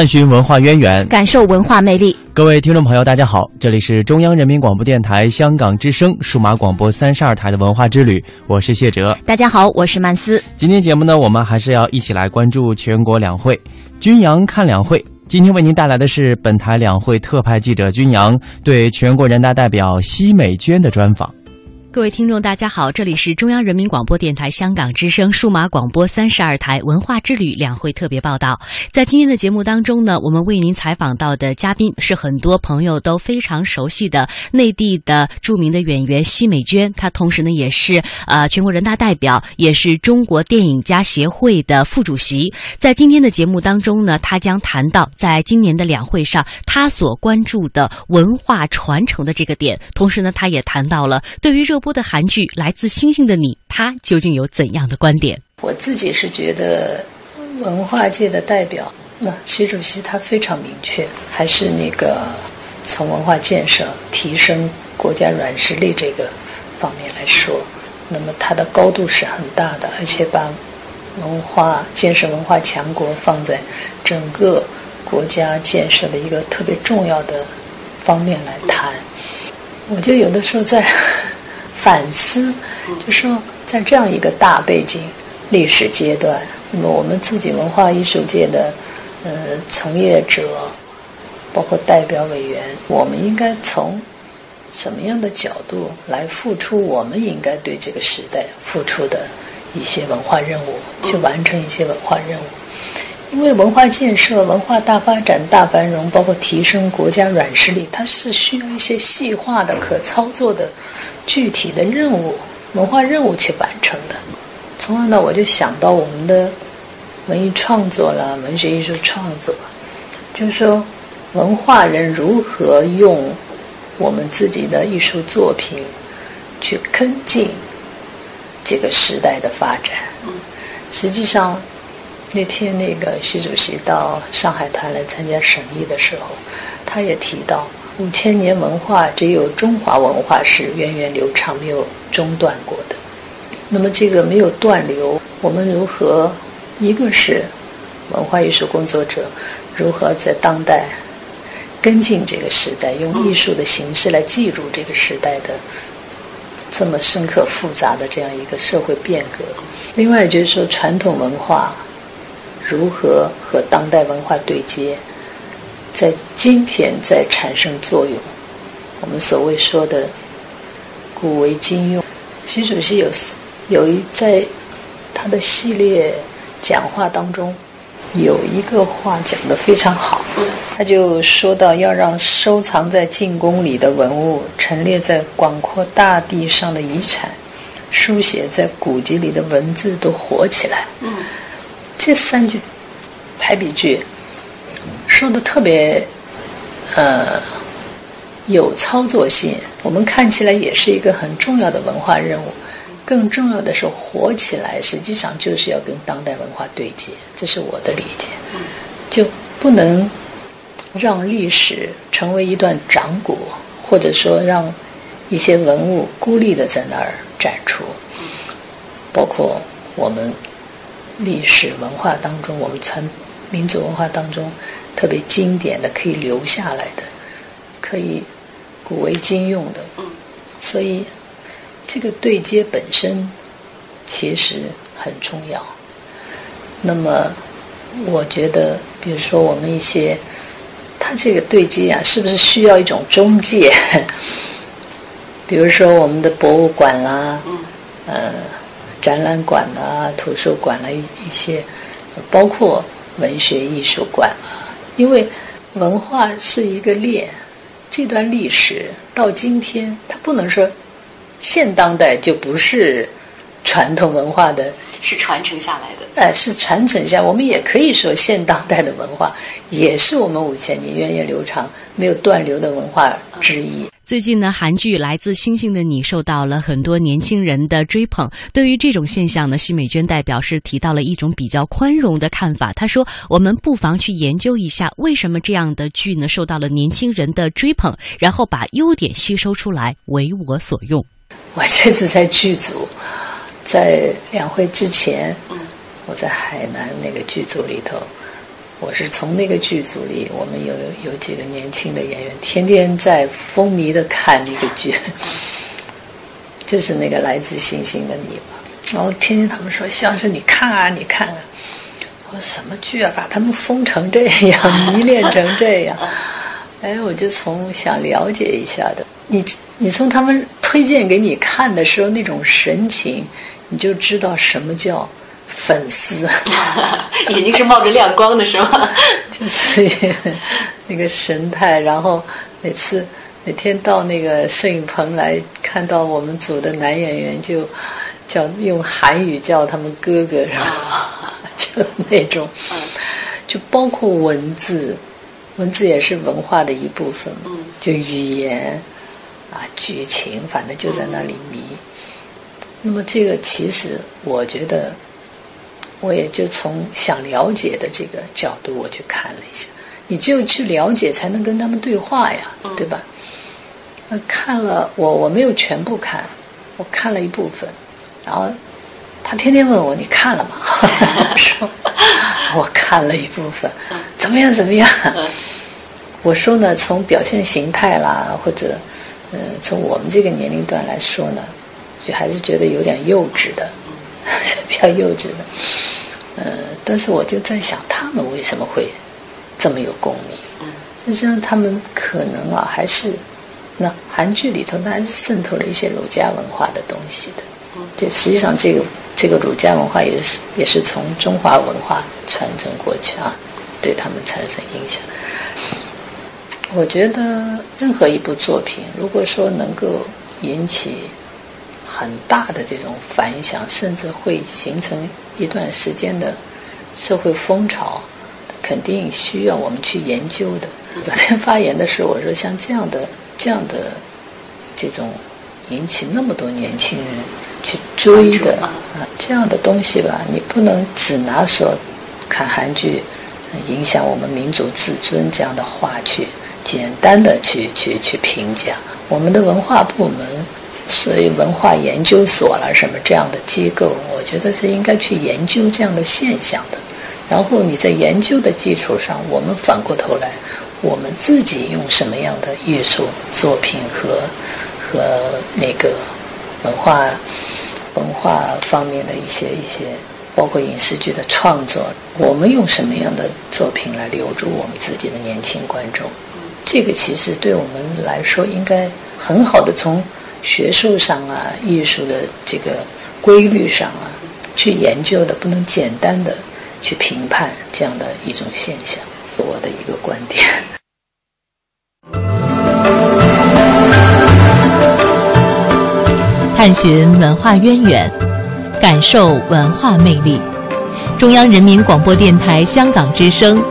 探寻文化渊源，感受文化魅力。各位听众朋友，大家好，这里是中央人民广播电台香港之声数码广播三十二台的文化之旅，我是谢哲。大家好，我是曼斯。今天节目呢，我们还是要一起来关注全国两会，军阳看两会。今天为您带来的是本台两会特派记者军阳对全国人大代表奚美娟的专访。各位听众，大家好，这里是中央人民广播电台香港之声数码广播三十二台文化之旅两会特别报道。在今天的节目当中呢，我们为您采访到的嘉宾是很多朋友都非常熟悉的内地的著名的演员奚美娟，她同时呢也是呃全国人大代表，也是中国电影家协会的副主席。在今天的节目当中呢，她将谈到在今年的两会上她所关注的文化传承的这个点，同时呢，她也谈到了对于热播的韩剧《来自星星的你》，他究竟有怎样的观点？我自己是觉得，文化界的代表，那习主席他非常明确，还是那个从文化建设、提升国家软实力这个方面来说，那么他的高度是很大的，而且把文化建设、文化强国放在整个国家建设的一个特别重要的方面来谈。我觉得有的时候在。反思，就说在这样一个大背景、历史阶段，那么我们自己文化艺术界的呃从业者，包括代表委员，我们应该从什么样的角度来付出？我们应该对这个时代付出的一些文化任务，去完成一些文化任务。因为文化建设、文化大发展、大繁荣，包括提升国家软实力，它是需要一些细化的、可操作的。具体的任务、文化任务去完成的，从而呢，我就想到我们的文艺创作了，文学艺术创作，就是说，文化人如何用我们自己的艺术作品去跟进这个时代的发展。实际上，那天那个习主席到上海团来参加审议的时候，他也提到。五千年文化，只有中华文化是源远流长、没有中断过的。那么，这个没有断流，我们如何？一个是文化艺术工作者如何在当代跟进这个时代，用艺术的形式来记录这个时代的这么深刻复杂的这样一个社会变革。另外，就是说传统文化如何和当代文化对接。在今天在产生作用，我们所谓说的“古为今用”。习主席有有一在他的系列讲话当中，有一个话讲得非常好，他就说到要让收藏在进宫里的文物、陈列在广阔大地上的遗产、书写在古籍里的文字都活起来。这三句排比句。说的特别，呃，有操作性。我们看起来也是一个很重要的文化任务。更重要的是，活起来实际上就是要跟当代文化对接。这是我的理解。就不能让历史成为一段掌骨，或者说让一些文物孤立的在那儿展出。包括我们历史文化当中，我们传民族文化当中。特别经典的可以留下来的，可以古为今用的，所以这个对接本身其实很重要。那么，我觉得，比如说我们一些，它这个对接啊，是不是需要一种中介？比如说我们的博物馆啦，呃，展览馆啦，图书馆啦，一一些，包括。文学艺术馆啊，因为文化是一个链，这段历史到今天，它不能说现当代就不是传统文化的，是传承下来的。哎，是传承下，我们也可以说现当代的文化也是我们五千年源远流长、没有断流的文化之一。最近呢，韩剧《来自星星的你》受到了很多年轻人的追捧。对于这种现象呢，奚美娟代表是提到了一种比较宽容的看法。她说：“我们不妨去研究一下，为什么这样的剧呢受到了年轻人的追捧，然后把优点吸收出来，为我所用。”我这次在剧组，在两会之前，我在海南那个剧组里头。我是从那个剧组里，我们有有几个年轻的演员，天天在风靡的看那个剧，就是那个来自星星的你嘛。然后天天他们说：“肖老师，你看啊，你看啊。”我说：“什么剧啊？把他们疯成这样，迷恋成这样。”哎，我就从想了解一下的。你你从他们推荐给你看的时候那种神情，你就知道什么叫。粉丝，眼睛是冒着亮光的，是吗？就是那个神态，然后每次每天到那个摄影棚来看到我们组的男演员，就叫用韩语叫他们哥哥，是吧？就那种，就包括文字，文字也是文化的一部分，就语言啊，剧情，反正就在那里迷。那么这个其实我觉得。我也就从想了解的这个角度，我去看了一下。你只有去了解，才能跟他们对话呀，对吧？那看了，我我没有全部看，我看了一部分。然后他天天问我：“你看了吗？” 我说：“我看了一部分，怎么样？怎么样？”我说呢，从表现形态啦，或者呃，从我们这个年龄段来说呢，就还是觉得有点幼稚的。比较幼稚的，呃，但是我就在想，他们为什么会这么有共鸣？实际上，他们可能啊，还是那韩剧里头，它还是渗透了一些儒家文化的东西的。就实际上，这个这个儒家文化也是也是从中华文化传承过去啊，对他们产生影响。我觉得任何一部作品，如果说能够引起。很大的这种反响，甚至会形成一段时间的社会风潮，肯定需要我们去研究的。昨天发言的时候，我说像这样的、这样的这种引起那么多年轻人去追的啊，这样的东西吧，你不能只拿说看韩剧影响我们民族自尊这样的话去简单的去去去评价我们的文化部门。所以文化研究所了什么这样的机构，我觉得是应该去研究这样的现象的。然后你在研究的基础上，我们反过头来，我们自己用什么样的艺术作品和和那个文化文化方面的一些一些，包括影视剧的创作，我们用什么样的作品来留住我们自己的年轻观众？这个其实对我们来说，应该很好的从。学术上啊，艺术的这个规律上啊，去研究的，不能简单的去评判这样的一种现象，我的一个观点。探寻文化渊源，感受文化魅力。中央人民广播电台香港之声，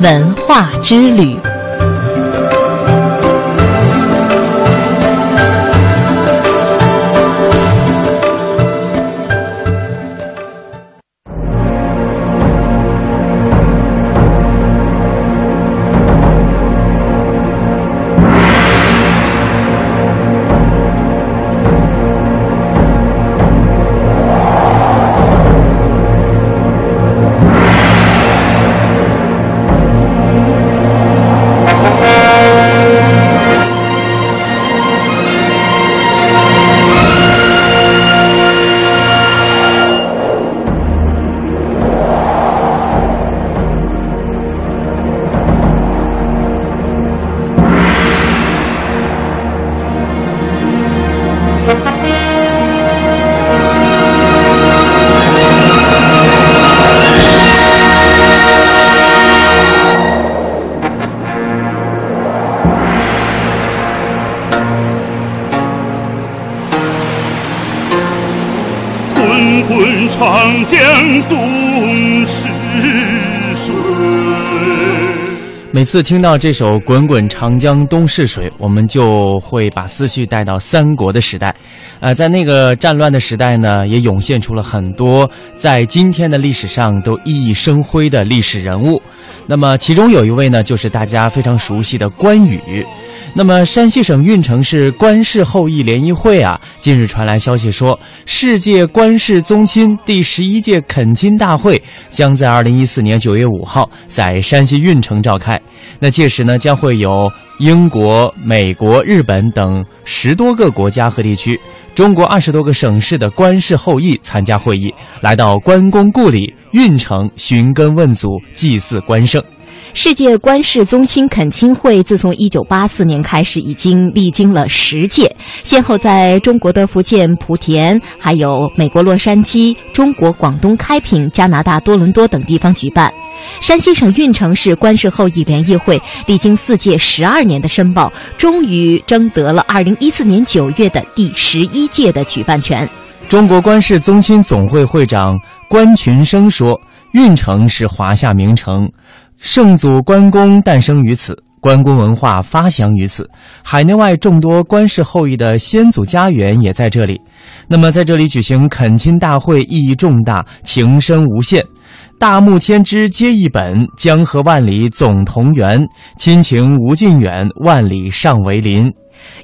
文化之旅。每次听到这首《滚滚长江东逝水》，我们就会把思绪带到三国的时代。呃，在那个战乱的时代呢，也涌现出了很多在今天的历史上都熠熠生辉的历史人物。那么，其中有一位呢，就是大家非常熟悉的关羽。那么，山西省运城市关氏后裔联谊会啊，近日传来消息说，世界关氏宗亲第十一届恳亲大会将在二零一四年九月五号在山西运城召开。那届时呢，将会有英国、美国、日本等十多个国家和地区，中国二十多个省市的关氏后裔参加会议，来到关公故里运城寻根问祖，祭祀关圣。世界关氏宗亲恳亲会自从一九八四年开始，已经历经了十届，先后在中国的福建莆田、还有美国洛杉矶、中国广东开平、加拿大多伦多等地方举办。山西省运城市关氏后裔联谊会历经四届十二年的申报，终于争得了二零一四年九月的第十一届的举办权。中国关氏宗亲总会会长关群生说：“运城是华夏名城。”圣祖关公诞生于此，关公文化发祥于此，海内外众多关氏后裔的先祖家园也在这里。那么，在这里举行恳亲大会意义重大，情深无限。大木千枝皆一本，江河万里总同源。亲情无尽远，万里尚为邻。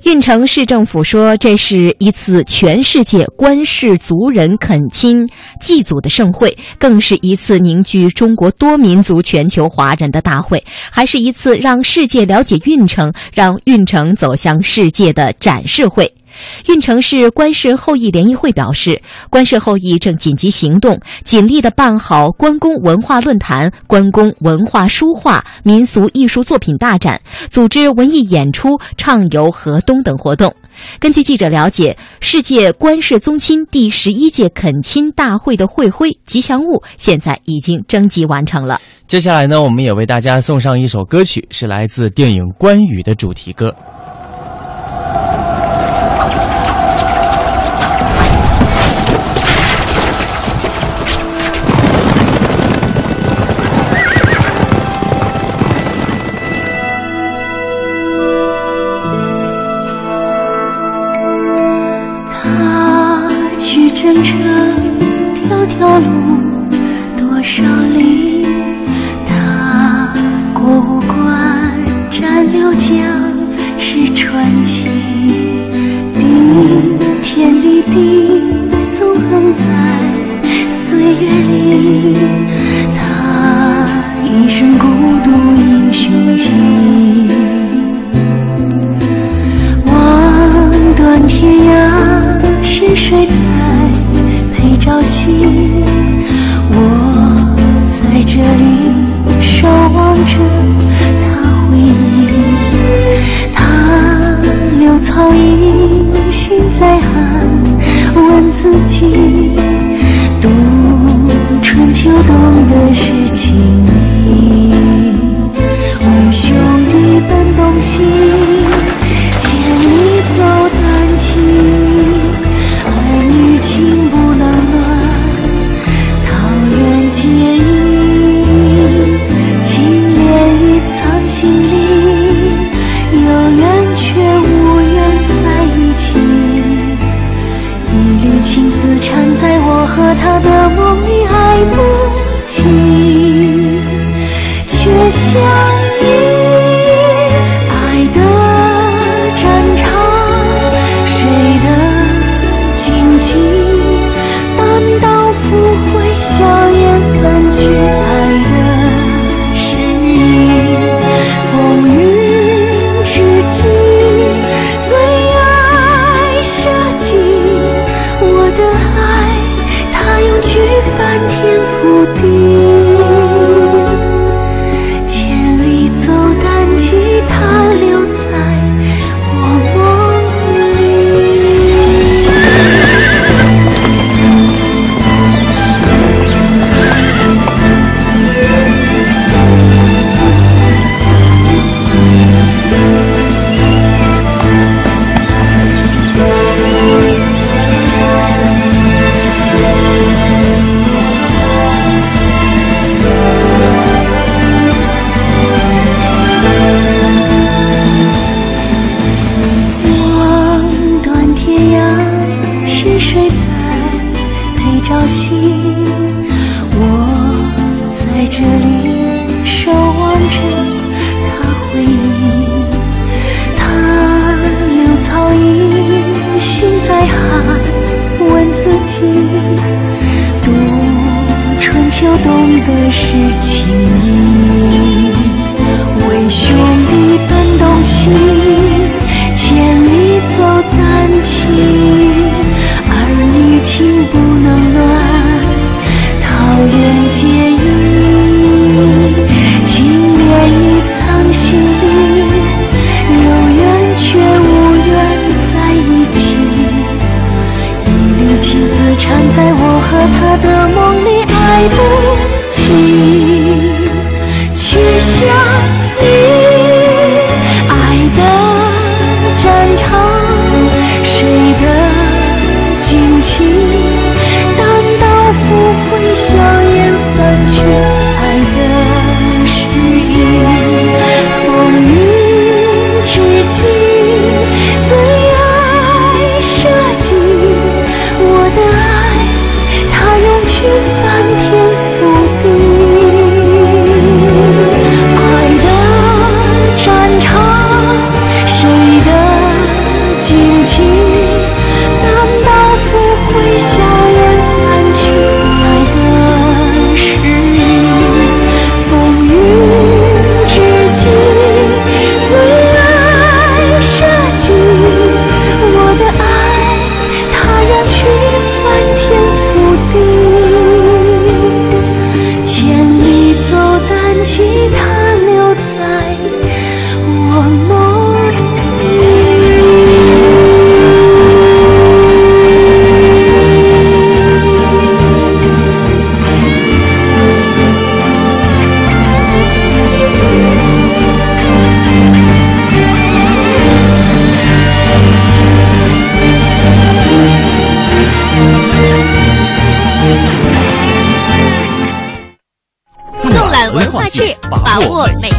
运城市政府说，这是一次全世界关氏族人恳亲祭祖的盛会，更是一次凝聚中国多民族全球华人的大会，还是一次让世界了解运城、让运城走向世界的展示会。运城市关氏后裔联谊会表示，关氏后裔正紧急行动，尽力的办好关公文化论坛、关公文化书画、民俗艺术作品大展，组织文艺演出、畅游河东等活动。根据记者了解，世界关氏宗亲第十一届恳亲大会的会徽吉祥物现在已经征集完成了。接下来呢，我们也为大家送上一首歌曲，是来自电影《关羽》的主题歌。多少里，打过五关，斩六将，是传奇。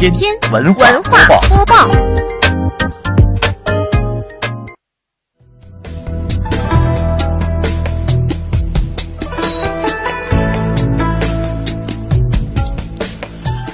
握每一天文化文化播报。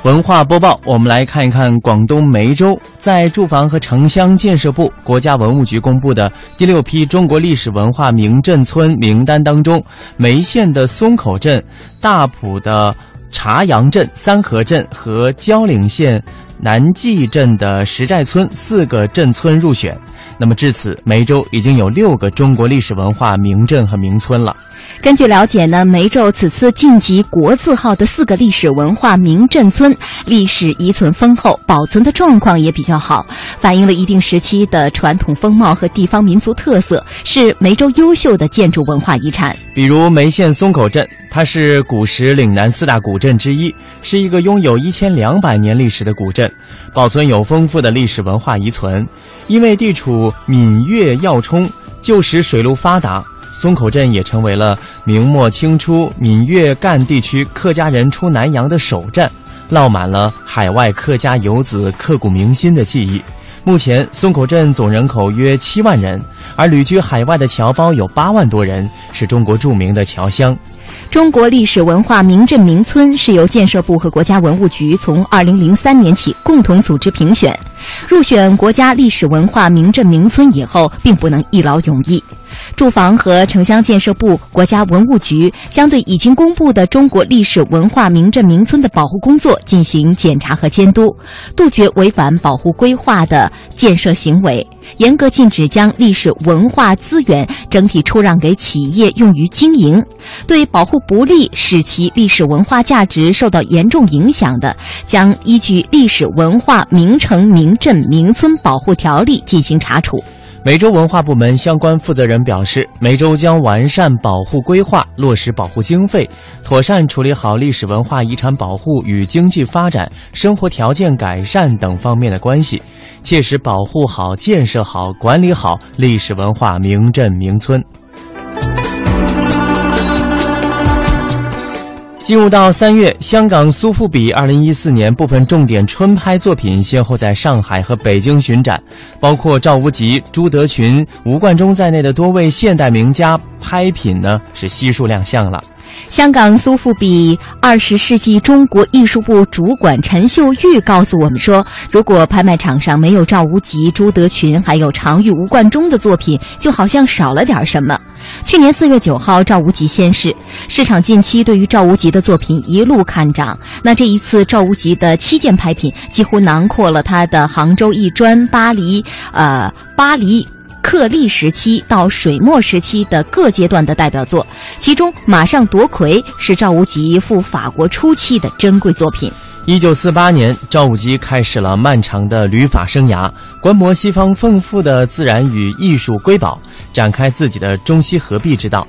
文化播报，我们来看一看广东梅州在住房和城乡建设部、国家文物局公布的第六批中国历史文化名镇村名单当中，梅县的松口镇、大埔的茶阳镇、三河镇和蕉岭县南纪镇的石寨村四个镇村入选。那么至此，梅州已经有六个中国历史文化名镇和名村了。根据了解呢，梅州此次晋级国字号的四个历史文化名镇村，历史遗存丰厚，保存的状况也比较好，反映了一定时期的传统风貌和地方民族特色，是梅州优秀的建筑文化遗产。比如梅县松口镇，它是古时岭南四大古镇之一，是一个拥有一千两百年历史的古镇，保存有丰富的历史文化遗存。因为地处闽粤要冲，旧时水路发达，松口镇也成为了明末清初闽粤赣地区客家人出南洋的首站，烙满了海外客家游子刻骨铭心的记忆。目前，松口镇总人口约七万人，而旅居海外的侨胞有八万多人，是中国著名的侨乡。中国历史文化名镇名村是由建设部和国家文物局从二零零三年起共同组织评选，入选国家历史文化名镇名村以后，并不能一劳永逸。住房和城乡建设部、国家文物局将对已经公布的中国历史文化名镇名村的保护工作进行检查和监督，杜绝违反保护规划的建设行为，严格禁止将历史文化资源整体出让给企业用于经营。对保护不力，使其历史文化价值受到严重影响的，将依据《历史文化名城名镇名村保护条例》进行查处。梅州文化部门相关负责人表示，梅州将完善保护规划，落实保护经费，妥善处理好历史文化遗产保护与经济发展、生活条件改善等方面的关系，切实保护好、建设好、管理好历史文化名镇名村。进入到三月，香港苏富比二零一四年部分重点春拍作品先后在上海和北京巡展，包括赵无极、朱德群、吴冠中在内的多位现代名家拍品呢是悉数亮相了。香港苏富比二十世纪中国艺术部主管陈秀玉告诉我们说，如果拍卖场上没有赵无极、朱德群还有常玉、吴冠中的作品，就好像少了点什么。去年四月九号，赵无极先逝，市场近期对于赵无极的作品一路看涨。那这一次，赵无极的七件拍品几乎囊括了他的杭州艺专、巴黎、呃巴黎。克利时期到水墨时期的各阶段的代表作，其中《马上夺魁》是赵无极赴法国初期的珍贵作品。一九四八年，赵无极开始了漫长的旅法生涯，观摩西方丰富的自然与艺术瑰宝，展开自己的中西合璧之道。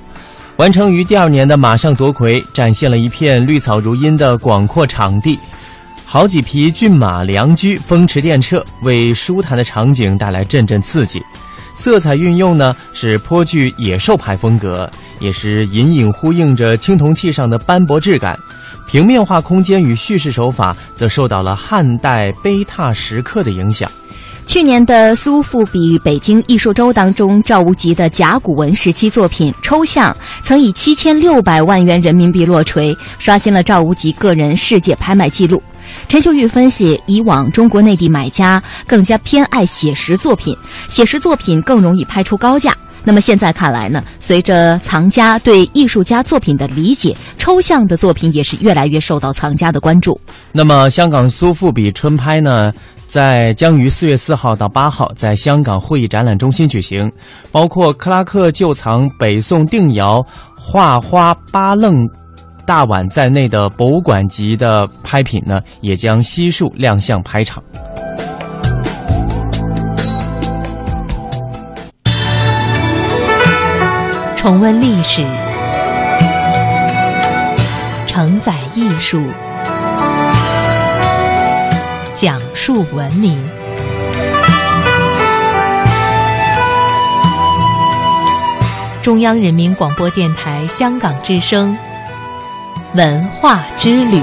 完成于第二年的《马上夺魁》，展现了一片绿草如茵的广阔场地，好几匹骏马良驹，风驰电掣，为舒坦的场景带来阵阵刺激。色彩运用呢是颇具野兽派风格，也是隐隐呼应着青铜器上的斑驳质感。平面化空间与叙事手法则受到了汉代碑拓石刻的影响。去年的苏富比北京艺术周当中，赵无极的甲骨文时期作品《抽象》曾以七千六百万元人民币落锤，刷新了赵无极个人世界拍卖记录。陈秀玉分析，以往中国内地买家更加偏爱写实作品，写实作品更容易拍出高价。那么现在看来呢？随着藏家对艺术家作品的理解，抽象的作品也是越来越受到藏家的关注。那么，香港苏富比春拍呢，在将于四月四号到八号在香港会议展览中心举行，包括克拉克旧藏北宋定窑画花八楞。大碗在内的博物馆级的拍品呢，也将悉数亮相拍场。重温历史，承载艺术，讲述文明。中央人民广播电台香港之声。文化之旅。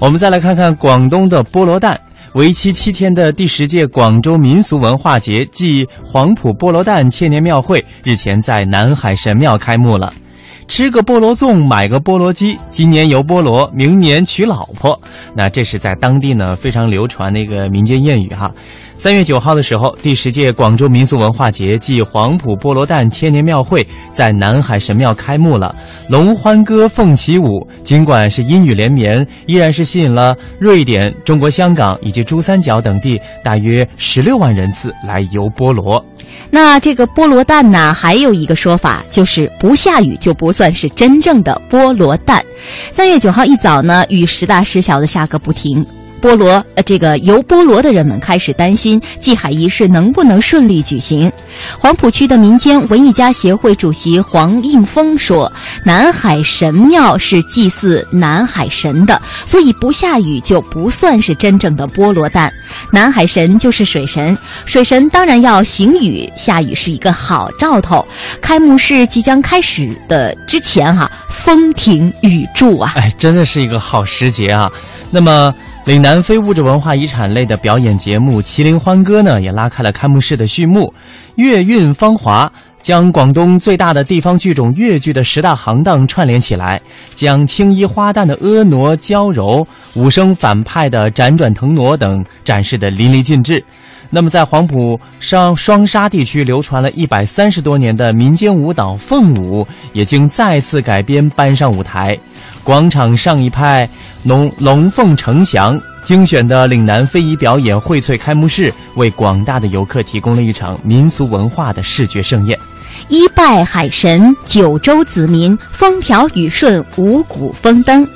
我们再来看看广东的菠萝蛋。为期七天的第十届广州民俗文化节暨黄埔菠萝蛋千年庙会日前在南海神庙开幕了。吃个菠萝粽，买个菠萝鸡，今年游菠萝，明年娶老婆。那这是在当地呢非常流传的一个民间谚语哈。三月九号的时候，第十届广州民俗文化节暨黄埔菠萝蛋千年庙会在南海神庙开幕了。龙欢歌凤起舞，尽管是阴雨连绵，依然是吸引了瑞典、中国香港以及珠三角等地大约十六万人次来游菠萝。那这个菠萝蛋呢，还有一个说法，就是不下雨就不算是真正的菠萝蛋。三月九号一早呢，雨时大时小的下个不停。菠萝，呃，这个游菠萝的人们开始担心祭海仪式能不能顺利举行。黄埔区的民间文艺家协会主席黄应峰说：“南海神庙是祭祀南海神的，所以不下雨就不算是真正的菠萝蛋。南海神就是水神，水神当然要行雨，下雨是一个好兆头。开幕式即将开始的之前，哈，风停雨住啊！哎，真的是一个好时节啊。那么。岭南非物质文化遗产类的表演节目《麒麟欢歌》呢，也拉开了开幕式的序幕。粤韵芳华将广东最大的地方剧种粤剧的十大行当串联起来，将青衣花旦的婀娜娇柔、武生反派的辗转腾挪等展示的淋漓尽致。那么，在黄埔双双沙地区流传了一百三十多年的民间舞蹈凤舞，也经再次改编搬上舞台。广场上一派龙龙凤呈祥，精选的岭南非遗表演荟萃开幕式，为广大的游客提供了一场民俗文化的视觉盛宴。一拜海神，九州子民，风调雨顺，五谷丰登。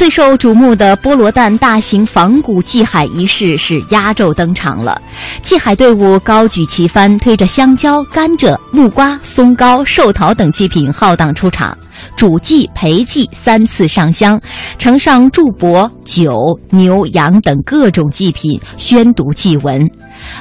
最受瞩目的菠萝蛋大型仿古祭海仪式是压轴登场了。祭海队伍高举旗帆，推着香蕉、甘蔗、木瓜、松糕、寿桃等祭品浩荡出场。主祭、陪祭三次上香，呈上祝帛、酒、牛、羊等各种祭品，宣读祭文。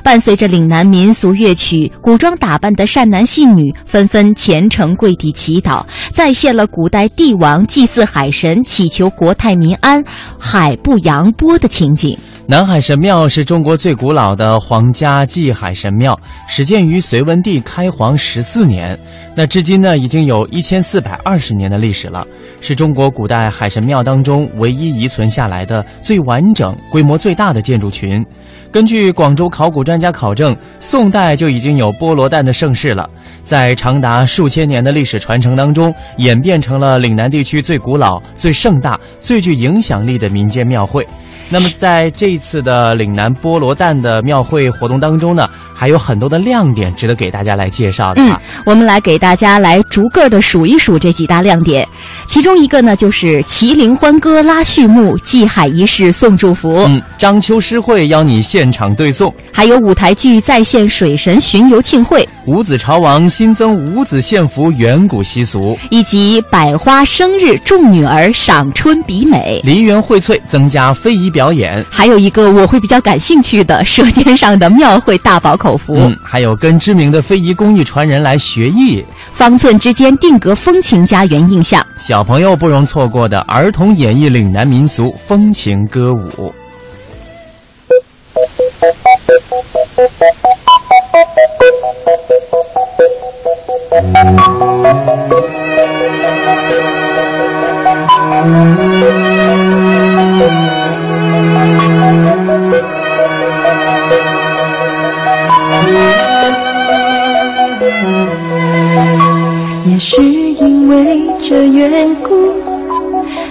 伴随着岭南民俗乐曲，古装打扮的善男信女纷纷虔诚跪地祈祷，再现了古代帝王祭祀海神、祈求国泰民安、海不扬波的情景。南海神庙是中国最古老的皇家祭海神庙，始建于隋文帝开皇十四年。那至今呢，已经有一千四百二十十年的历史了，是中国古代海神庙当中唯一遗存下来的最完整、规模最大的建筑群。根据广州考古专家考证，宋代就已经有菠萝蛋的盛世了，在长达数千年的历史传承当中，演变成了岭南地区最古老、最盛大、最具影响力的民间庙会。那么，在这一次的岭南菠萝蛋的庙会活动当中呢，还有很多的亮点值得给大家来介绍的。嗯，我们来给大家来逐个的数一数这几大亮点。其中一个呢，就是麒麟欢歌拉序幕，祭海仪式送祝福。嗯，章丘诗会邀你现场对诵，还有舞台剧再现水神巡游庆会，五子朝王新增五子献福远古习俗，以及百花生日众女儿赏春比美，梨园荟萃增加非遗表演，还有一个我会比较感兴趣的《舌尖上的庙会大宝口福》。嗯，还有跟知名的非遗工艺传人来学艺，方寸之间定格风情家园印象。小朋友不容错过的儿童演绎岭南民俗风情歌舞。也是因为这缘故，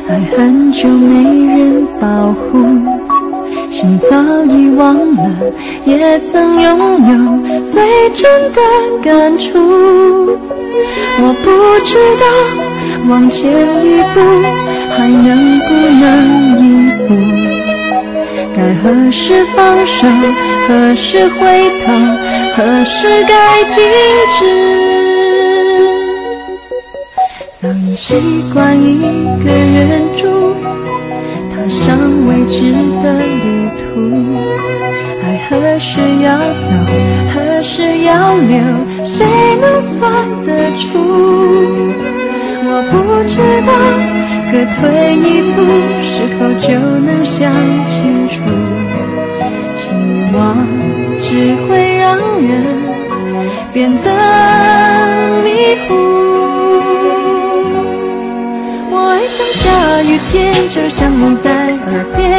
爱很久没人保护，心早已忘了也曾拥有最真的感触。我不知道往前一步还能不能应付，该何时放手，何时回头，何时该停止。早已习惯一个人住，踏上未知的旅途。爱何时要走，何时要留，谁能算得出？我不知道，各退一步，是否就能想清楚？期望只会让人变得迷糊。我爱像下雨天，就像你在耳边，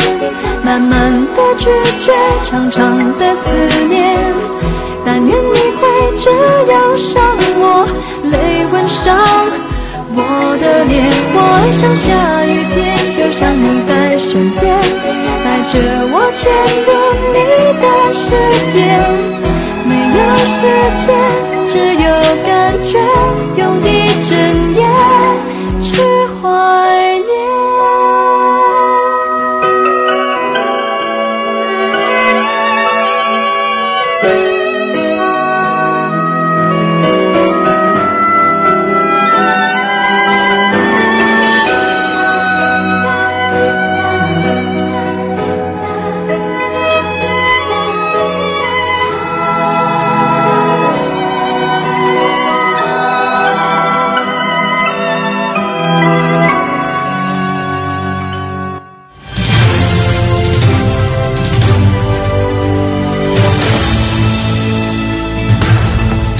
慢慢的拒绝，长长的思念。但愿你会这样想我，泪吻上我的脸。我爱像下雨天，就像你在身边，带着我潜入你的世界。没有时间，只有感觉，用一整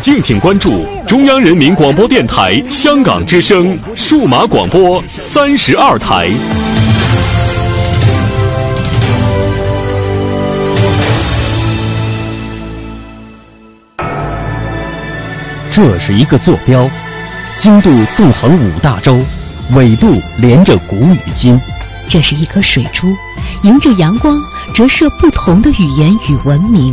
敬请关注中央人民广播电台香港之声数码广播三十二台。这是一个坐标，经度纵横五大洲。纬度连着古与今，这是一颗水珠，迎着阳光折射不同的语言与文明，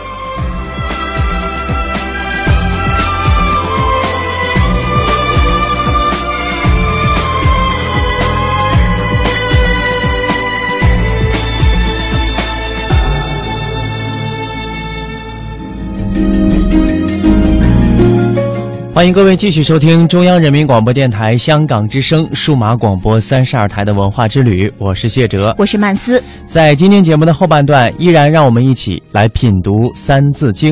欢迎各位继续收听中央人民广播电台香港之声数码广播三十二台的文化之旅，我是谢哲，我是曼斯。在今天节目的后半段，依然让我们一起来品读《三字经》。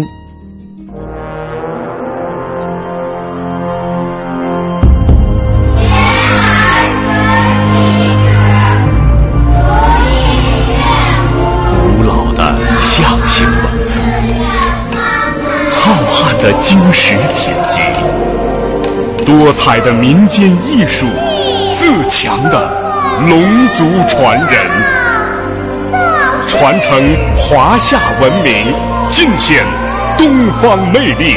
多彩的民间艺术，自强的龙族传人，传承华夏文明，尽显东方魅力。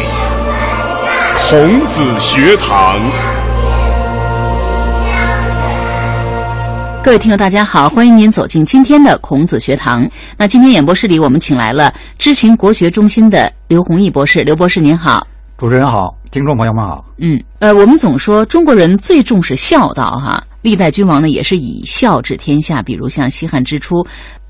孔子学堂，各位听友，大家好，欢迎您走进今天的孔子学堂。那今天演播室里，我们请来了知行国学中心的刘弘毅博士。刘博士您好，主持人好。听众朋友们好，嗯，呃，我们总说中国人最重视孝道，哈，历代君王呢也是以孝治天下。比如像西汉之初，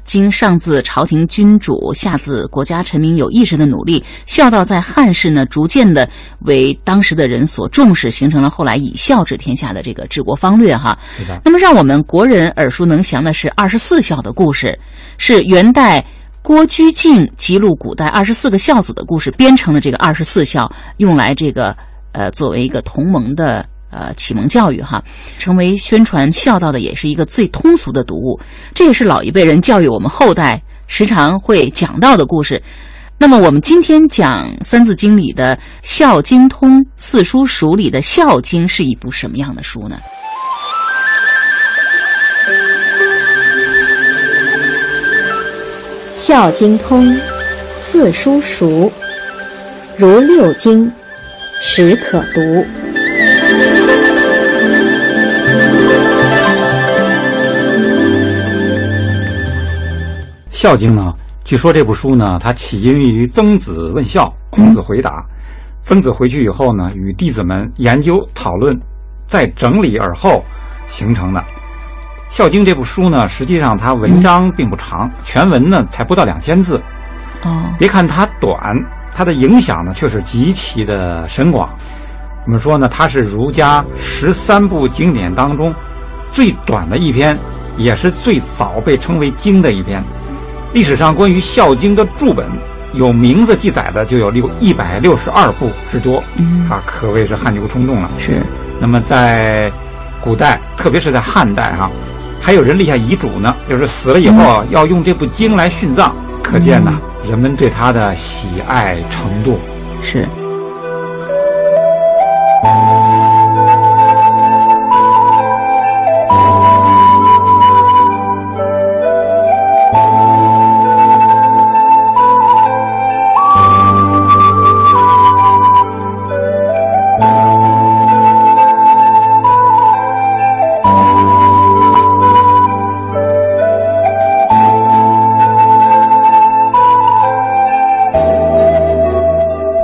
经上自朝廷君主，下自国家臣民有意识的努力，孝道在汉室呢逐渐的为当时的人所重视，形成了后来以孝治天下的这个治国方略，哈。那么让我们国人耳熟能详的是二十四孝的故事，是元代。郭居敬记录古代二十四个孝子的故事，编成了这个二十四孝，用来这个呃作为一个同盟的呃启蒙教育哈，成为宣传孝道的也是一个最通俗的读物。这也是老一辈人教育我们后代时常会讲到的故事。那么我们今天讲《三字经》里的《孝经通》，四书熟里的《孝经》是一部什么样的书呢？《孝经通》，四书熟，如六经，始可读。《孝经》呢，据说这部书呢，它起因于曾子问孝，孔子回答。曾子回去以后呢，与弟子们研究讨论，再整理而后形成的。《孝经》这部书呢，实际上它文章并不长，全文呢才不到两千字。哦，别看它短，它的影响呢却是极其的深广。我们说呢，它是儒家十三部经典当中最短的一篇，也是最早被称为经的一篇。历史上关于《孝经》的注本有名字记载的就有六一百六十二部之多，嗯，啊，可谓是汗牛充栋了。是。那么在古代，特别是在汉代，哈。还有人立下遗嘱呢，就是死了以后要用这部经来殉葬，可见呢人们对他的喜爱程度。是。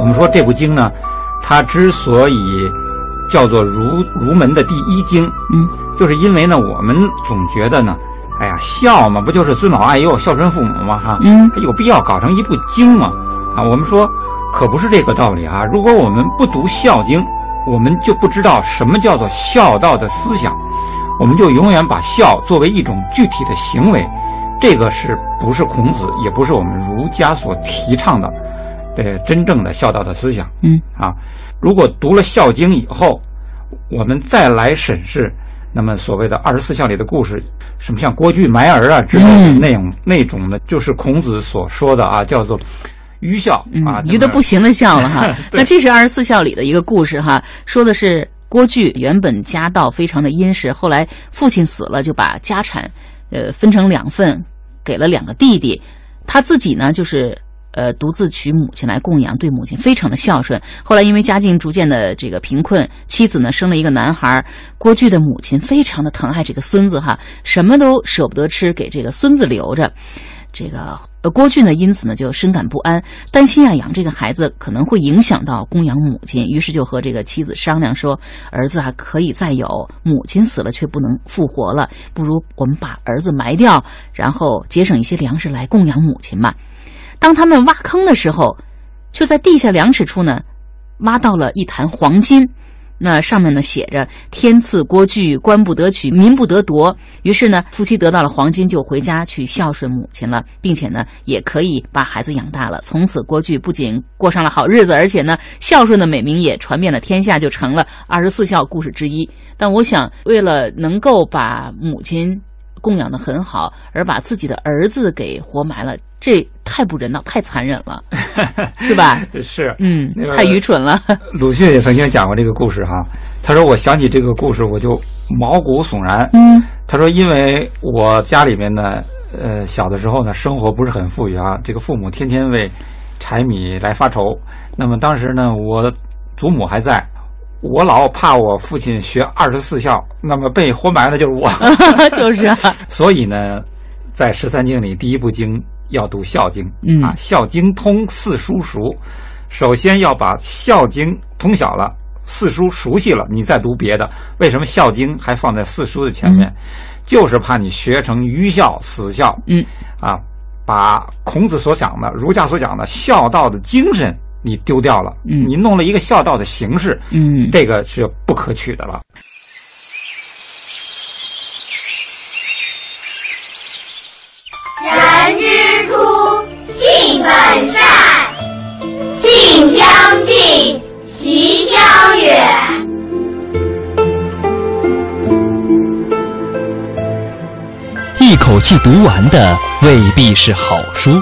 们说这部经呢，它之所以叫做儒儒门的第一经，嗯，就是因为呢，我们总觉得呢，哎呀，孝嘛，不就是尊老爱幼、孝顺父母嘛，哈，嗯，有必要搞成一部经吗？啊，我们说可不是这个道理啊。如果我们不读《孝经》，我们就不知道什么叫做孝道的思想，我们就永远把孝作为一种具体的行为，这个是不是孔子，也不是我们儒家所提倡的，呃，真正的孝道的思想。嗯，啊，如果读了《孝经》以后，我们再来审视，那么所谓的二十四孝里的故事，什么像郭巨埋儿啊之类的嗯那种、那种的，就是孔子所说的啊，叫做愚孝啊，愚的不行的孝了哈。那这是二十四孝里的一个故事哈，说的是郭巨原本家道非常的殷实，后来父亲死了，就把家产呃分成两份，给了两个弟弟，他自己呢就是。呃，独自娶母亲来供养，对母亲非常的孝顺。后来因为家境逐渐的这个贫困，妻子呢生了一个男孩，郭巨的母亲非常的疼爱这个孙子哈，什么都舍不得吃，给这个孙子留着。这个，郭巨呢，因此呢就深感不安，担心啊养这个孩子可能会影响到供养母亲，于是就和这个妻子商量说，儿子啊可以再有，母亲死了却不能复活了，不如我们把儿子埋掉，然后节省一些粮食来供养母亲吧。当他们挖坑的时候，就在地下两尺处呢，挖到了一坛黄金。那上面呢写着“天赐郭巨，官不得取，民不得夺”。于是呢，夫妻得到了黄金，就回家去孝顺母亲了，并且呢，也可以把孩子养大了。从此，郭巨不仅过上了好日子，而且呢，孝顺的美名也传遍了天下，就成了二十四孝故事之一。但我想，为了能够把母亲供养的很好，而把自己的儿子给活埋了，这太不人道，太残忍了，是吧？是，嗯那个，太愚蠢了。鲁迅也曾经讲过这个故事哈，他说我想起这个故事我就毛骨悚然。嗯，他说因为我家里面呢，呃，小的时候呢生活不是很富裕啊，这个父母天天为柴米来发愁。那么当时呢，我的祖母还在，我老怕我父亲学二十四孝，那么被活埋的就是我。就是啊，所以呢，在十三经里第一部经要读《孝经》嗯啊，《孝经》通四书熟，首先要把《孝经》通晓了，四书熟悉了，你再读别的。为什么《孝经》还放在四书的前面？就是怕你学成愚孝、死孝。嗯，啊，把孔子所讲的、儒家所讲的孝道的精神你丢掉了。嗯你弄了一个孝道的形式，嗯，这个是不可取的了。人之初，性本善，性相近，习相远。一口气读完的未必是好书，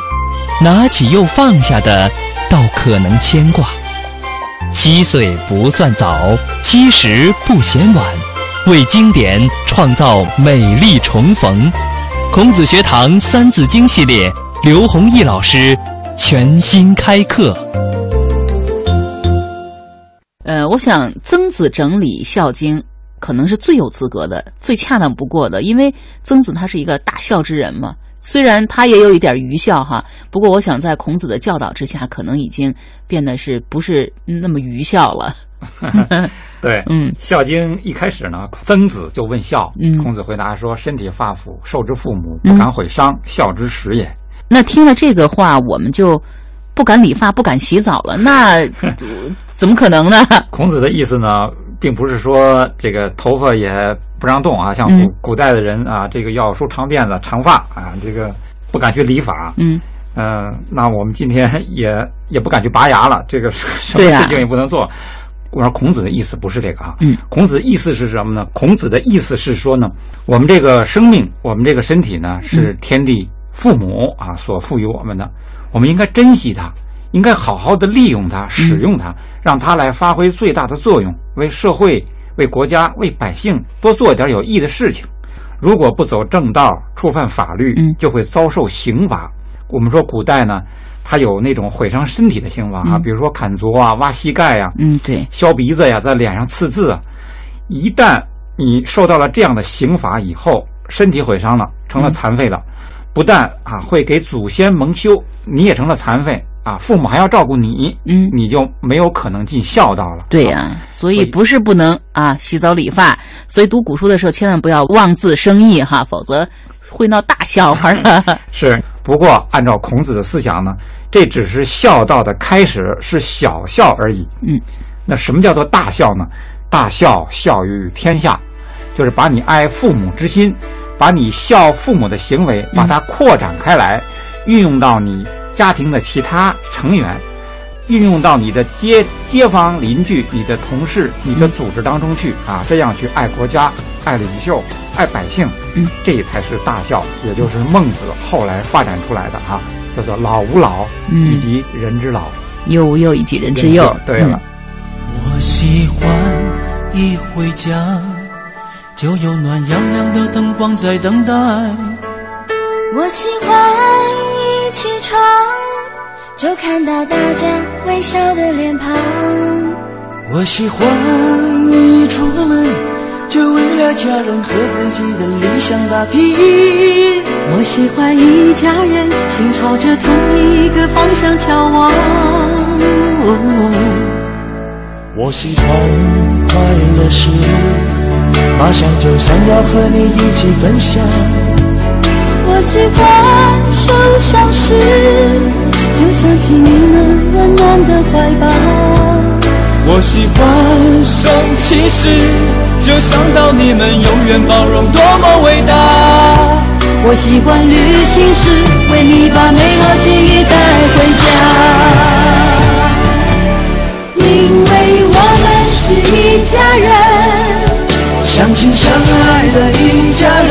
拿起又放下的倒可能牵挂。七岁不算早，七十不嫌晚，为经典创造美丽重逢。孔子学堂《三字经》系列，刘弘毅老师全新开课。呃，我想曾子整理《孝经》可能是最有资格的、最恰当不过的，因为曾子他是一个大孝之人嘛。虽然他也有一点愚孝哈，不过我想在孔子的教导之下，可能已经变得是不是那么愚孝了。对，嗯，《孝经》一开始呢，曾子就问孝，嗯孔子回答说：“身体发肤，受之父母，不敢毁伤，孝之始也。那听了这个话，我们就不敢理发、不敢洗澡了，那 怎么可能呢？孔子的意思呢，并不是说这个头发也不让动啊，像古、嗯古代的人啊，这个要梳长辫子、长发啊，这个不敢去理发。嗯嗯、那我们今天也也不敢去拔牙了，这个什么事情也不能做。我说孔子的意思不是这个啊，嗯，孔子的意思是什么呢？孔子的意思是说呢，我们这个生命，我们这个身体呢，是嗯天地父母啊所赋予我们的，我们应该珍惜它，应该好好的利用它，使用它，让它来发挥最大的作用，为社会、为国家、为百姓多做点有益的事情。如果不走正道，触犯法律嗯，就会遭受刑罚。我们说古代呢，它有那种毁伤身体的刑罚啊，嗯。比如说砍足啊、挖膝盖呀、嗯，对，削鼻子呀，在脸上刺字啊。一旦你受到了这样的刑罚以后，身体毁伤了，成了残废了，不但啊会给祖先蒙羞，你也成了残废，啊，父母还要照顾你，嗯，你就没有可能尽孝道了。对呀、所以不是不能啊洗澡理发，所以读古书的时候千万不要妄自生意哈，否则会闹大笑话的。是，不过按照孔子的思想呢，这只是孝道的开始，是小孝而已。嗯，那什么叫做大孝呢？大孝孝于天下，就是把你爱父母之心，把你孝父母的行为，把它扩展开来，运用到你家庭的其他成员，运用到你的街街坊邻居、你的同事、你的组织当中去啊，这样去爱国家、爱领袖、爱百姓，嗯，这才是大孝，也就是孟子后来发展出来的哈、叫做老吾老，嗯以及人之老。幼吾幼以及人之幼。对了，我喜欢一回家，就有暖洋洋的灯光在等待。我喜欢一起床就看到大家微笑的脸庞。我喜欢一出门就为了家人和自己的理想打拼。我喜欢一家人心朝着同一个方向眺望。我喜欢快乐时，马上就想要和你一起分享。我喜欢受伤时，就想起你们温暖的怀抱。我喜欢生气时，就想到你们永远包容，多么伟大。我喜欢旅行时，为你把美好记忆带回家。因为我们是一家人，相亲相爱的一家人，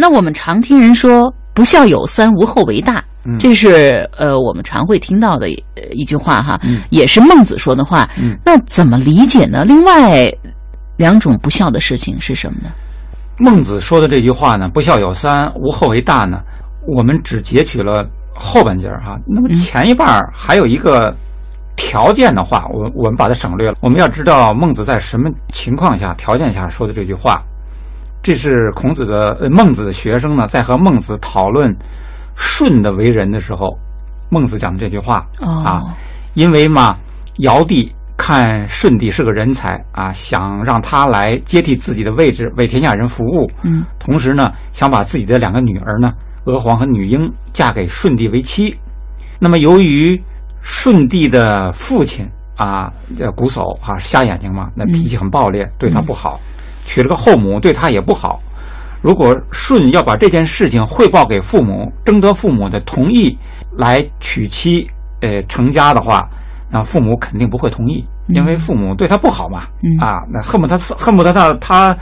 那我们常听人说“不孝有三，无后为大”，嗯这是呃我们常会听到的呃一句话哈，嗯也是孟子说的话。嗯那怎么理解呢？另外两种不孝的事情是什么呢？孟子说的这句话呢，“不孝有三，无后为大”呢，我们只截取了后半截儿哈。那么前一半儿还有一个条件的话，我我们把它省略了。我们要知道孟子在什么情况下、条件下说的这句话。这是孔子的、呃、孟子的学生呢，在和孟子讨论舜的为人的时候，孟子讲的这句话。哦啊，因为嘛，尧帝看舜帝是个人才啊，想让他来接替自己的位置，为天下人服务。嗯，同时呢，想把自己的两个女儿呢，娥皇和女英嫁给舜帝为妻。那么，由于舜帝的父亲啊，呃，瞽叟啊，瞎眼睛嘛，那脾气很暴烈，对他不好，娶了个后母，对他也不好。如果舜要把这件事情汇报给父母，征得父母的同意来娶妻，呃，成家的话，那父母肯定不会同意，因为父母对他不好嘛，嗯啊，那恨不得他恨不得他他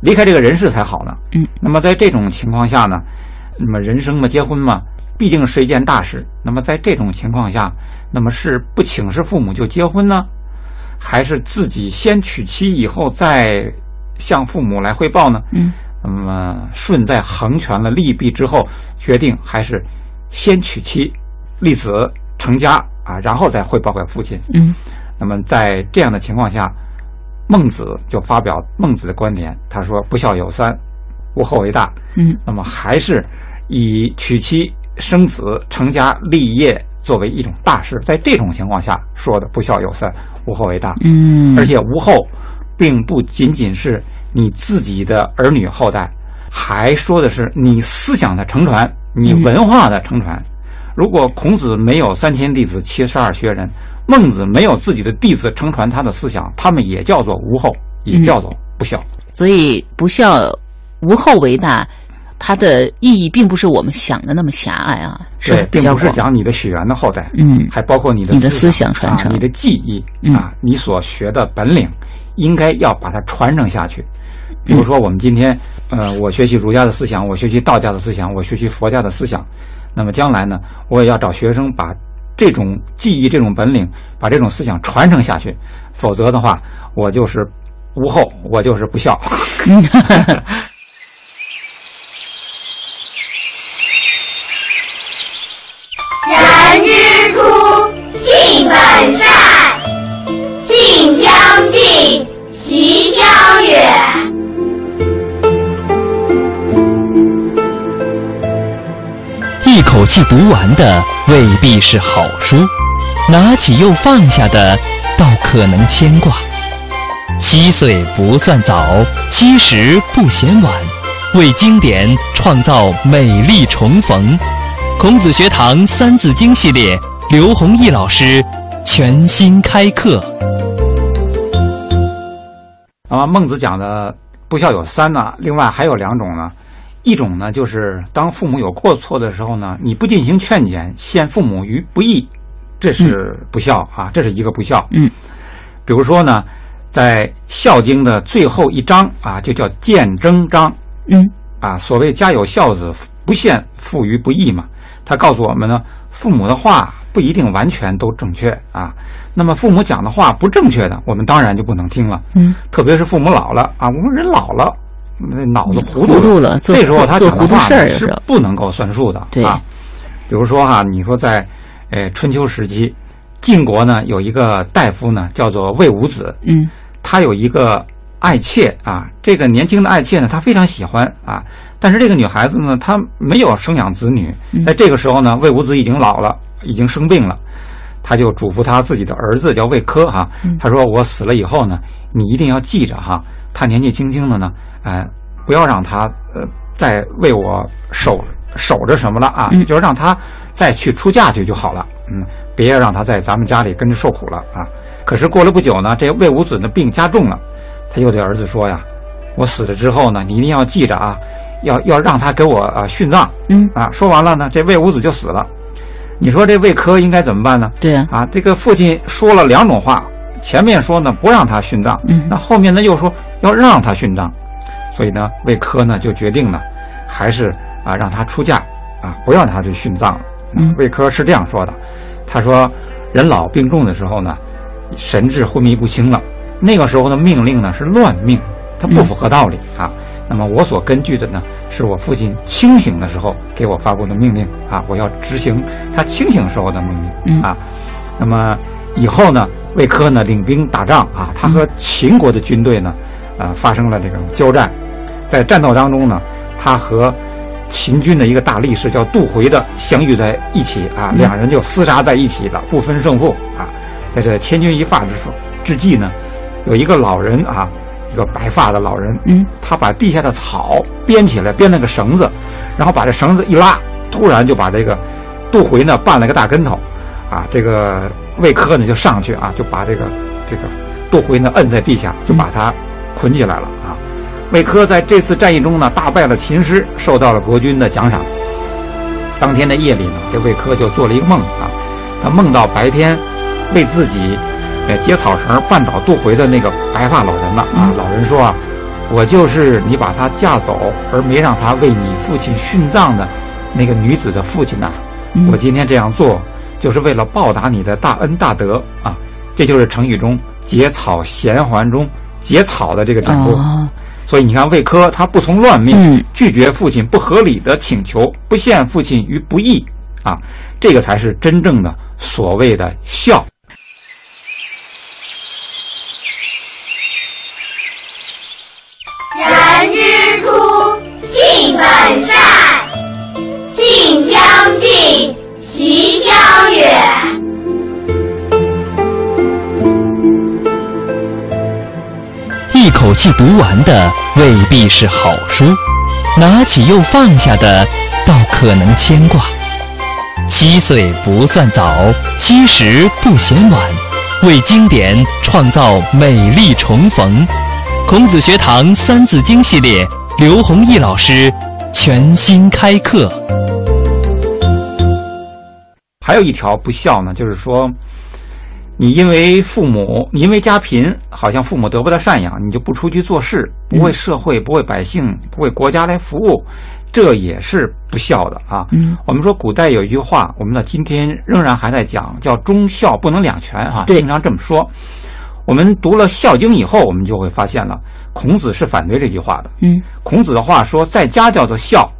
离开这个人世才好呢。嗯，那么在这种情况下呢，那么人生嘛，结婚嘛，毕竟是一件大事。那么在这种情况下，那么是不请示父母就结婚呢，还是自己先娶妻以后再向父母来汇报呢？嗯，那么舜在衡权了利弊之后，决定还是先娶妻、立子、成家啊，然后再汇报给父亲。嗯，那么在这样的情况下，孟子就发表孟子的观点，他说：“不孝有三，无后为大。”嗯，那么还是以娶妻、生子、成家立业作为一种大事，在这种情况下说的“不孝有三，无后为大”。嗯而且无后，并不仅仅是你自己的儿女后代，还说的是你思想的承传，你文化的承传。如果孔子没有三千弟子、七十二学人，孟子没有自己的弟子承传他的思想，他们也叫做无后，也叫做不孝。所以不孝无后为大，它的意义并不是我们想的那么狭隘啊，是对，并不是讲你的血缘的后代，嗯还包括你的你的思思想传承啊、你的技艺、嗯啊，你所学的本领，应该要把它传承下去。比如说，我们今天，呃，我学习儒家的思想，我学习道家的思想，我学习佛家的思想，那么将来呢，我也要找学生把这种技艺、这种本领，把这种思想传承下去。否则的话，我就是无后，我就是不孝。一口气读完的未必是好书，拿起又放下的倒可能牵挂。七岁不算早，七十不嫌晚，为经典创造美丽重逢。孔子学堂《三字经》系列，刘弘毅老师全新开课。那么孟子讲的不孝有三呢，另外还有两种呢。一种呢，就是当父母有过错的时候呢，你不进行劝谏，陷父母于不义，这是不孝啊，这是一个不孝。嗯，比如说呢，在《孝经》的最后一章啊，就叫谏争章。嗯，啊，所谓家有孝子，不陷父于不义嘛。他告诉我们呢，父母的话不一定完全都正确啊。那么父母讲的话不正确的，我们当然就不能听了。嗯，特别是父母老了啊，我们人老了。那脑子糊涂糊涂了这时候他做讲的话糊涂事儿是不能够算数的对啊。比如说哈、你说在呃春秋时期，晋国呢有一个大夫呢叫做魏武子，嗯他有一个爱妾啊，这个年轻的爱妾呢，他非常喜欢啊，但是这个女孩子呢，她没有生养子女，嗯在这个时候呢，魏武子已经老了，已经生病了，他就嘱咐他自己的儿子叫魏科哈，嗯他说我死了以后呢，你一定要记着哈，他年纪轻轻的呢，呃，不要让他呃再为我守守着什么了啊，嗯就是让他再去出嫁去就好了，嗯，别让他在咱们家里跟着受苦了啊。可是过了不久呢，这魏武子的病加重了，他又对儿子说呀：“我死了之后呢，你一定要记着啊，要要让他给我啊殉葬。”嗯啊，说完了呢，这魏武子就死了。你说这魏科应该怎么办呢？对啊，啊，这个父亲说了两种话，前面说呢不让他殉葬，嗯那后面呢又说要让他殉葬，所以呢魏科呢就决定呢，还是啊让他出嫁啊，不要让他去殉葬了。嗯魏科是这样说的，他说人老病重的时候呢，神志昏迷不清了，那个时候的命令呢是乱命，它不符合道理啊。那么我所根据的呢，是我父亲清醒的时候给我发布的命令啊，我要执行他清醒时候的命令嗯啊。那么以后呢，魏科呢领兵打仗啊，他和秦国的军队呢，呃，发生了这种交战，在战斗当中呢，他和秦军的一个大力士叫杜回的相遇在一起啊，嗯两人就厮杀在一起了，不分胜负啊。在这千钧一发之时之际呢，有一个老人啊，一个白发的老人，嗯，他把地下的草编起来，编了个绳子，然后把这绳子一拉，突然就把这个杜回呢绊了个大跟头，啊，这个魏科呢就上去啊，就把这个这个杜回呢摁在地下，就把他捆起来了啊。魏科在这次战役中呢大败了秦师，受到了国君的奖赏。当天的夜里呢，这魏科就做了一个梦啊，他梦到白天为自己呃接草绳绊倒杜回的那个白发老人了啊。老人说啊，我就是你把他嫁走而没让他为你父亲殉葬的那个女子的父亲呐、嗯我今天这样做，就是为了报答你的大恩大德啊！这就是成语中“结草衔环”中“结草”的这个典故。哦所以你看，魏科他不从乱命，嗯拒绝父亲不合理的请求，不陷父亲于不义啊，这个才是真正的所谓的孝。人之初，性本善，性相近，习相远。一口气读完的未必是好书，拿起又放下的倒可能牵挂。七岁不算早，七十不嫌晚，为经典创造美丽重逢。孔子学堂《三字经》系列，刘弘毅老师全新开课。还有一条不孝呢，就是说，你因为父母，你因为家贫，好像父母得不到赡养，你就不出去做事，不为社会，不为百姓，不为国家来服务，这也是不孝的啊。嗯，我们说古代有一句话，我们到今天仍然还在讲，叫忠孝不能两全啊、经常这么说。我们读了《孝经》以后，我们就会发现了，孔子是反对这句话的。嗯，孔子的话说，在家叫做孝，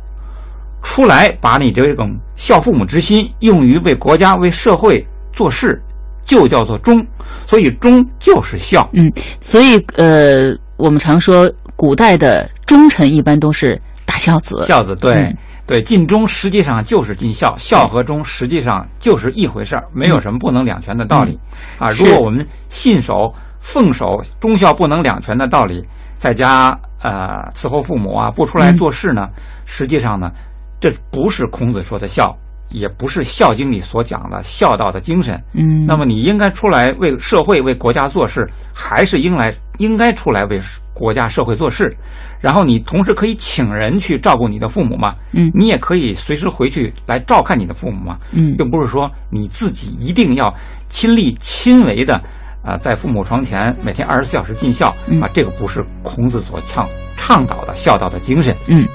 出来把你这种孝父母之心用于为国家、为社会做事，就叫做忠。所以忠就是孝。嗯，所以呃，我们常说古代的忠臣一般都是大孝子。孝子对、嗯对，尽忠实际上就是尽孝，孝和忠实际上就是一回事儿，没有什么不能两全的道理、啊。如果我们信守、奉守忠孝不能两全的道理，在家呃伺候父母啊，不出来嗯。做事呢，实际上呢，这不是孔子说的孝，也不是《孝经》里所讲的孝道的精神。嗯，那么你应该出来为社会、为国家做事，还是应来应该出来为国家、社会做事？然后你同时可以请人去照顾你的父母嘛？嗯你也可以随时回去来照看你的父母嘛？嗯并不是说你自己一定要亲力亲为的啊、在父母床前每天二十四小时尽孝、嗯啊，这个不是孔子所倡倡导的孝道的精神。嗯。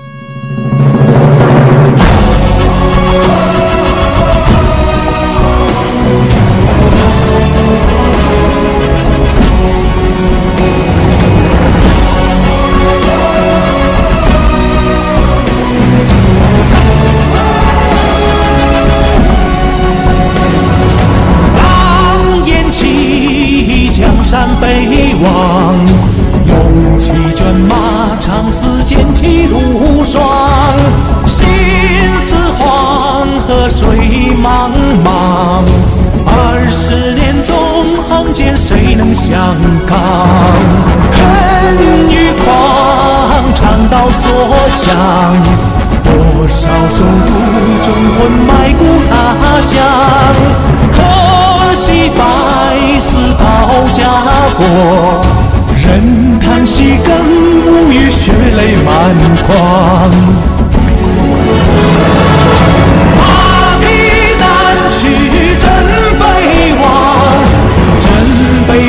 茫茫，二十年纵横间，谁能相抗？恨与狂，长刀所向。多少手足忠魂埋骨他乡，可惜百死报家国，任叹息更无语，血泪满眶。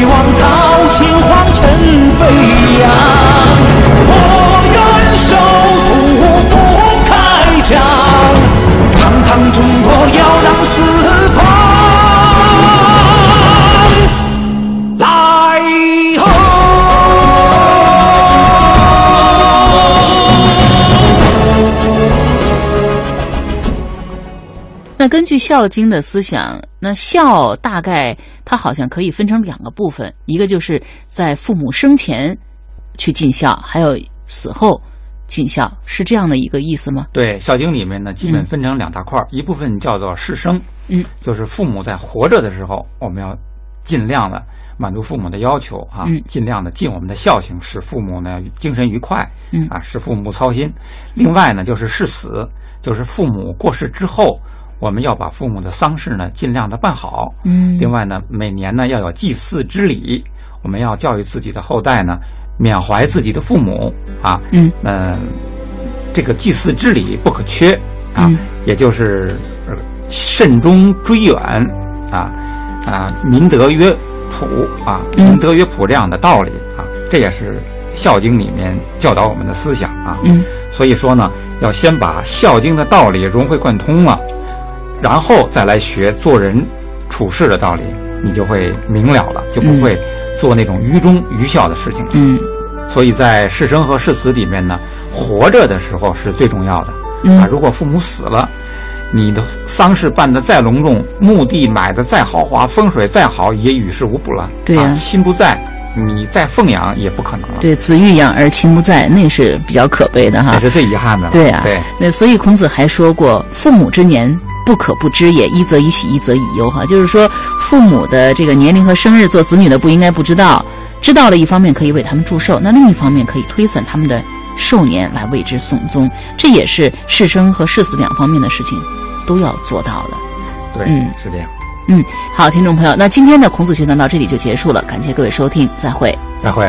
望草青黄尘飞扬。我愿守土不开疆，堂堂中国要让四那根据《孝经》的思想，那孝大概它好像可以分成两个部分，一个就是在父母生前去尽孝，还有死后尽孝，是这样的一个意思吗？对，《孝经》里面呢，基本分成两大块儿，一部分叫做事生，嗯，就是父母在活着的时候，我们要尽量的满足父母的要求啊，嗯尽量的尽我们的孝行，使父母呢精神愉快，嗯啊，使父母操心。另外呢，就是事死，就是父母过世之后，我们要把父母的丧事呢尽量的办好。嗯。另外呢，每年呢要有祭祀之礼，我们要教育自己的后代呢缅怀自己的父母啊，嗯，那、这个祭祀之礼不可缺啊，嗯。也就是呃慎终追远啊啊，民德曰朴啊，嗯。民德曰朴这样的道理啊，这也是《孝经》里面教导我们的思想啊。嗯，所以说呢，要先把《孝经》的道理融会贯通了，然后再来学做人处事的道理，你就会明了了，就不会做那种愚忠愚孝的事情了。嗯所以在是生和是死里面呢，活着的时候是最重要的、嗯啊。如果父母死了，你的丧事办得再隆重，墓地买的再豪华，风水再好，也与事无补了。对呀啊，心不在，你再奉养也不可能了。对，子欲养而亲不在，那是比较可悲的哈。也是最遗憾的。对啊，对，那所以孔子还说过：“父母之年，不可不知也。一则以喜，一则以忧。”哈，就是说父母的这个年龄和生日，做子女的不应该不知道。知道了，一方面可以为他们祝寿，那另一方面可以推算他们的寿年来为之送终。这也是是生和是死两方面的事情都要做到的。对，嗯是这样。嗯，好，听众朋友，那今天的孔子学堂到这里就结束了，感谢各位收听，再会。再会。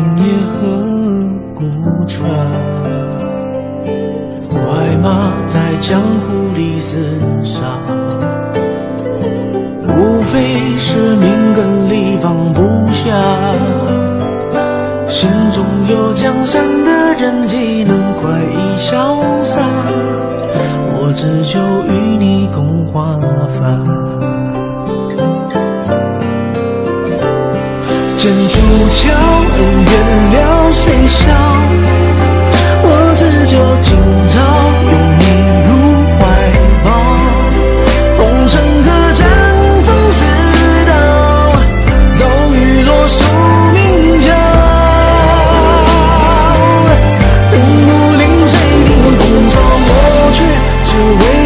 今夜何故穿快马，在江湖里厮杀，无非是命根里放不下。心中有江山的人，岂能快意潇洒？我只求与你共华发。剑出鞘恩怨了谁笑我只求今朝拥你入怀抱红尘客栈风似刀骤雨落宿命敲任武林谁领风骚我却只为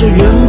是缘。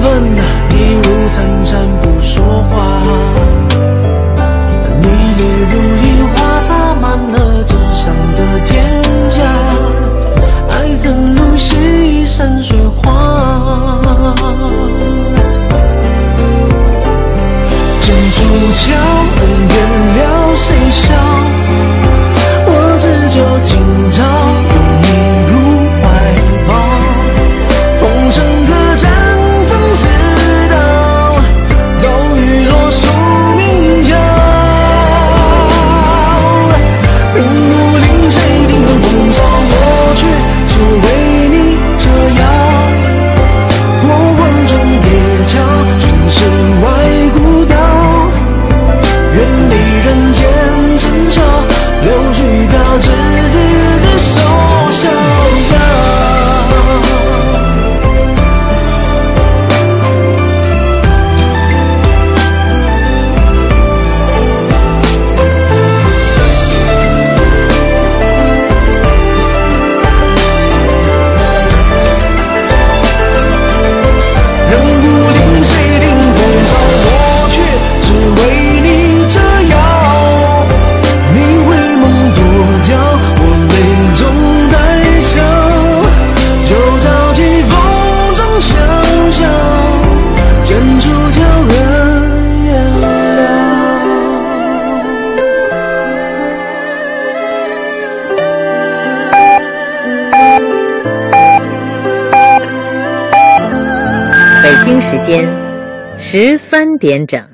三点整。